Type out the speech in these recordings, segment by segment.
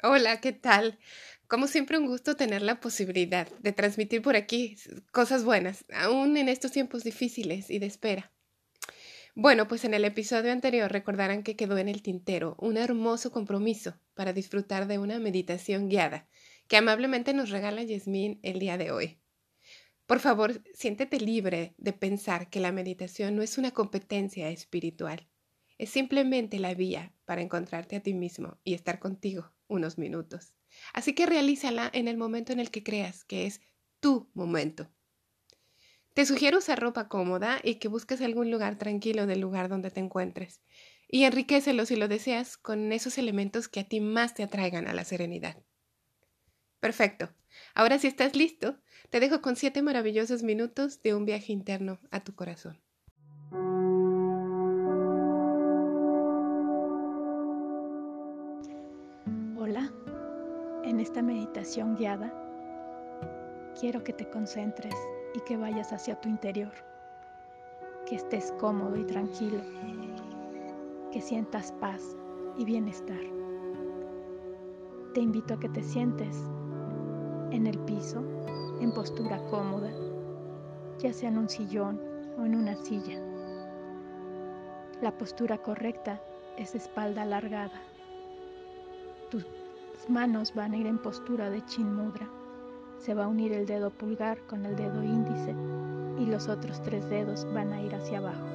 Hola, ¿qué tal? Como siempre, un gusto tener la posibilidad de transmitir por aquí cosas buenas, aún en estos tiempos difíciles y de espera. Bueno, pues en el episodio anterior recordarán que quedó en el tintero un hermoso compromiso para disfrutar de una meditación guiada que amablemente nos regala Yasmín el día de hoy. Por favor, siéntete libre de pensar que la meditación no es una competencia espiritual, es simplemente la vía para encontrarte a ti mismo y estar contigo unos minutos. Así que realízala en el momento en el que creas que es tu momento. Te sugiero usar ropa cómoda y que busques algún lugar tranquilo del lugar donde te encuentres. Y enriquecelo si lo deseas con esos elementos que a ti más te atraigan a la serenidad. Perfecto. Ahora si estás listo, te dejo con siete maravillosos minutos de un viaje interno a tu corazón. En esta meditación guiada, quiero que te concentres y que vayas hacia tu interior, que estés cómodo y tranquilo, que sientas paz y bienestar. Te invito a que te sientes en el piso, en postura cómoda, ya sea en un sillón o en una silla. La postura correcta es espalda alargada. Tu manos van a ir en postura de chin mudra. Se va a unir el dedo pulgar con el dedo índice y los otros tres dedos van a ir hacia abajo.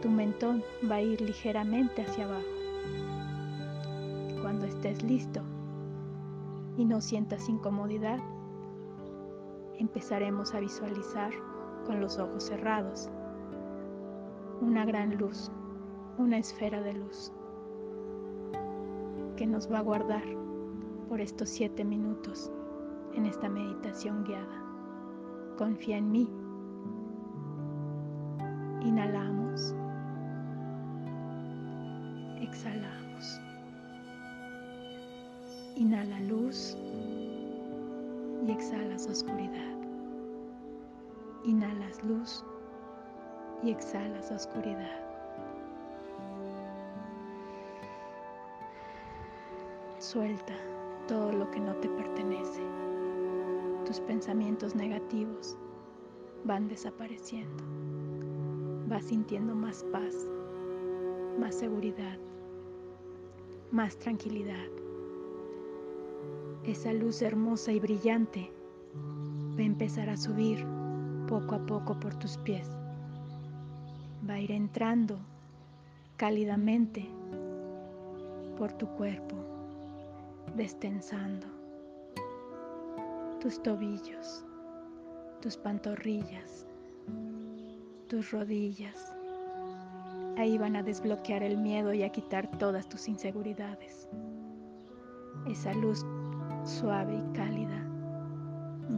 Tu mentón va a ir ligeramente hacia abajo. Cuando estés listo y no sientas incomodidad, empezaremos a visualizar con los ojos cerrados una gran luz, una esfera de luz que nos va a guardar por estos siete minutos en esta meditación guiada. Confía en mí. Inhalamos. Exhalamos. Inhala luz y exhalas oscuridad. Inhalas luz y exhalas oscuridad. Suelta todo lo que no te pertenece. Tus pensamientos negativos van desapareciendo. Vas sintiendo más paz, más seguridad, más tranquilidad. Esa luz hermosa y brillante va a empezar a subir poco a poco por tus pies. Va a ir entrando cálidamente por tu cuerpo destensando tus tobillos, tus pantorrillas, tus rodillas. Ahí van a desbloquear el miedo y a quitar todas tus inseguridades. Esa luz suave y cálida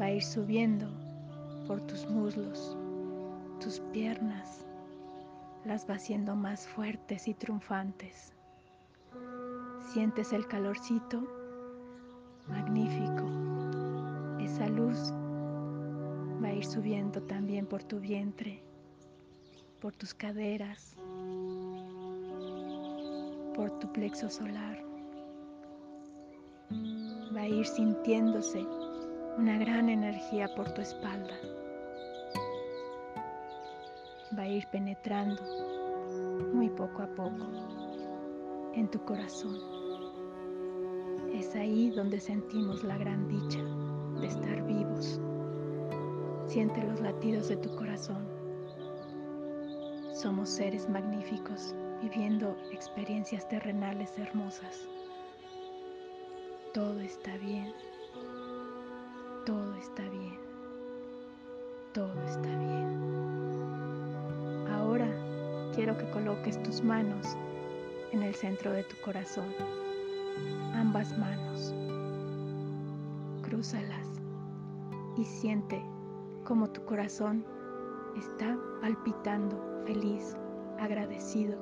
va a ir subiendo por tus muslos, tus piernas, las va haciendo más fuertes y triunfantes. Sientes el calorcito magnífico. Esa luz va a ir subiendo también por tu vientre, por tus caderas, por tu plexo solar. Va a ir sintiéndose una gran energía por tu espalda. Va a ir penetrando muy poco a poco en tu corazón. Es ahí donde sentimos la gran dicha de estar vivos. Siente los latidos de tu corazón. Somos seres magníficos viviendo experiencias terrenales hermosas. Todo está bien. Todo está bien. Todo está bien. Ahora quiero que coloques tus manos en el centro de tu corazón. Ambas manos. Crúzalas y siente como tu corazón está palpitando feliz, agradecido,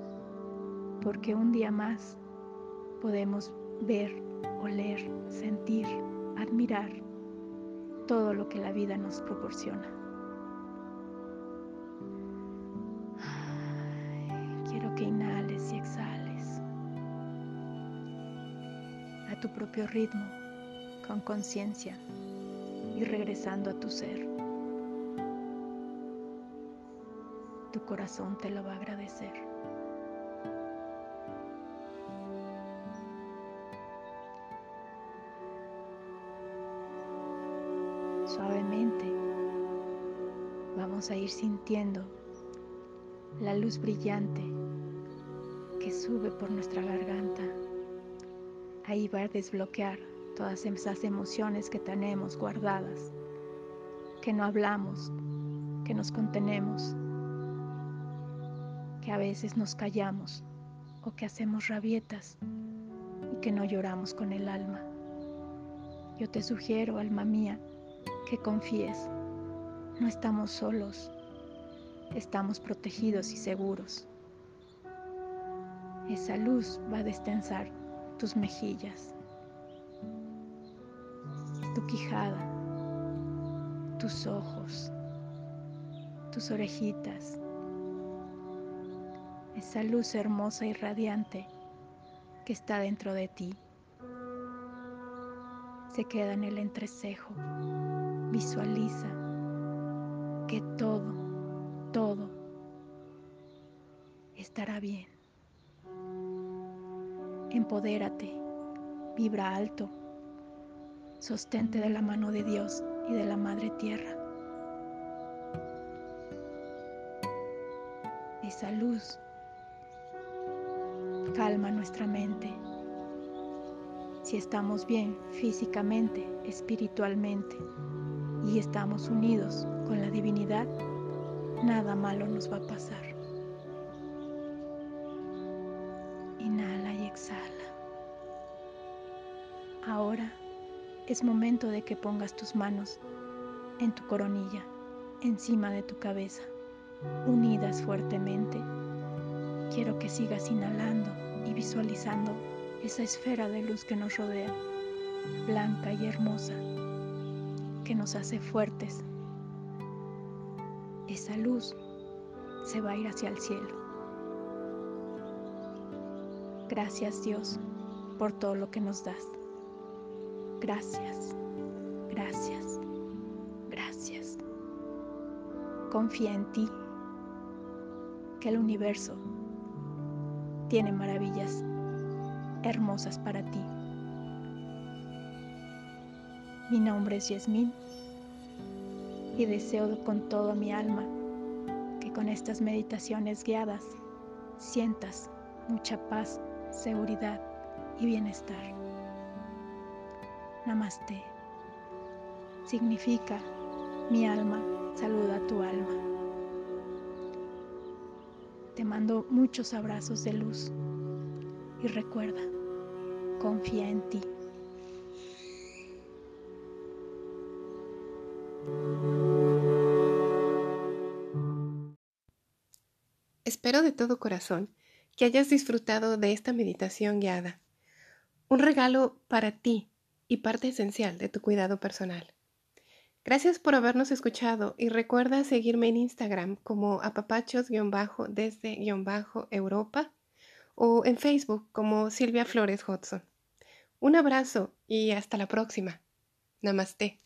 porque un día más podemos ver, oler, sentir, admirar todo lo que la vida nos proporciona. Quiero que inhales y exhales tu propio ritmo, con conciencia y regresando a tu ser. Tu corazón te lo va a agradecer. Suavemente vamos a ir sintiendo la luz brillante que sube por nuestra garganta. Ahí va a desbloquear todas esas emociones que tenemos guardadas, que no hablamos, que nos contenemos, que a veces nos callamos o que hacemos rabietas y que no lloramos con el alma. Yo te sugiero, alma mía, que confíes. No estamos solos, estamos protegidos y seguros. Esa luz va a destensar tus mejillas, tu quijada, tus ojos, tus orejitas, esa luz hermosa y radiante que está dentro de ti. Se queda en el entrecejo. Visualiza que todo, todo estará bien. Empodérate, vibra alto, sostente de la mano de Dios y de la Madre Tierra. Esa luz calma nuestra mente. Si estamos bien físicamente, espiritualmente y estamos unidos con la divinidad, nada malo nos va a pasar. Es momento de que pongas tus manos en tu coronilla, encima de tu cabeza, unidas fuertemente. Quiero que sigas inhalando y visualizando esa esfera de luz que nos rodea, blanca y hermosa, que nos hace fuertes. Esa luz se va a ir hacia el cielo. Gracias Dios por todo lo que nos das. Gracias, gracias, gracias. Confía en ti, que el universo tiene maravillas hermosas para ti. Mi nombre es Yasmín y deseo con toda mi alma que con estas meditaciones guiadas sientas mucha paz, seguridad y bienestar. Namaste. Significa mi alma saluda a tu alma. Te mando muchos abrazos de luz y recuerda, confía en ti. Espero de todo corazón que hayas disfrutado de esta meditación guiada, un regalo para ti y parte esencial de tu cuidado personal. Gracias por habernos escuchado y recuerda seguirme en Instagram como apapachos-desde-europa o en Facebook como Silvia Flores Hudson. Un abrazo y hasta la próxima. Namaste.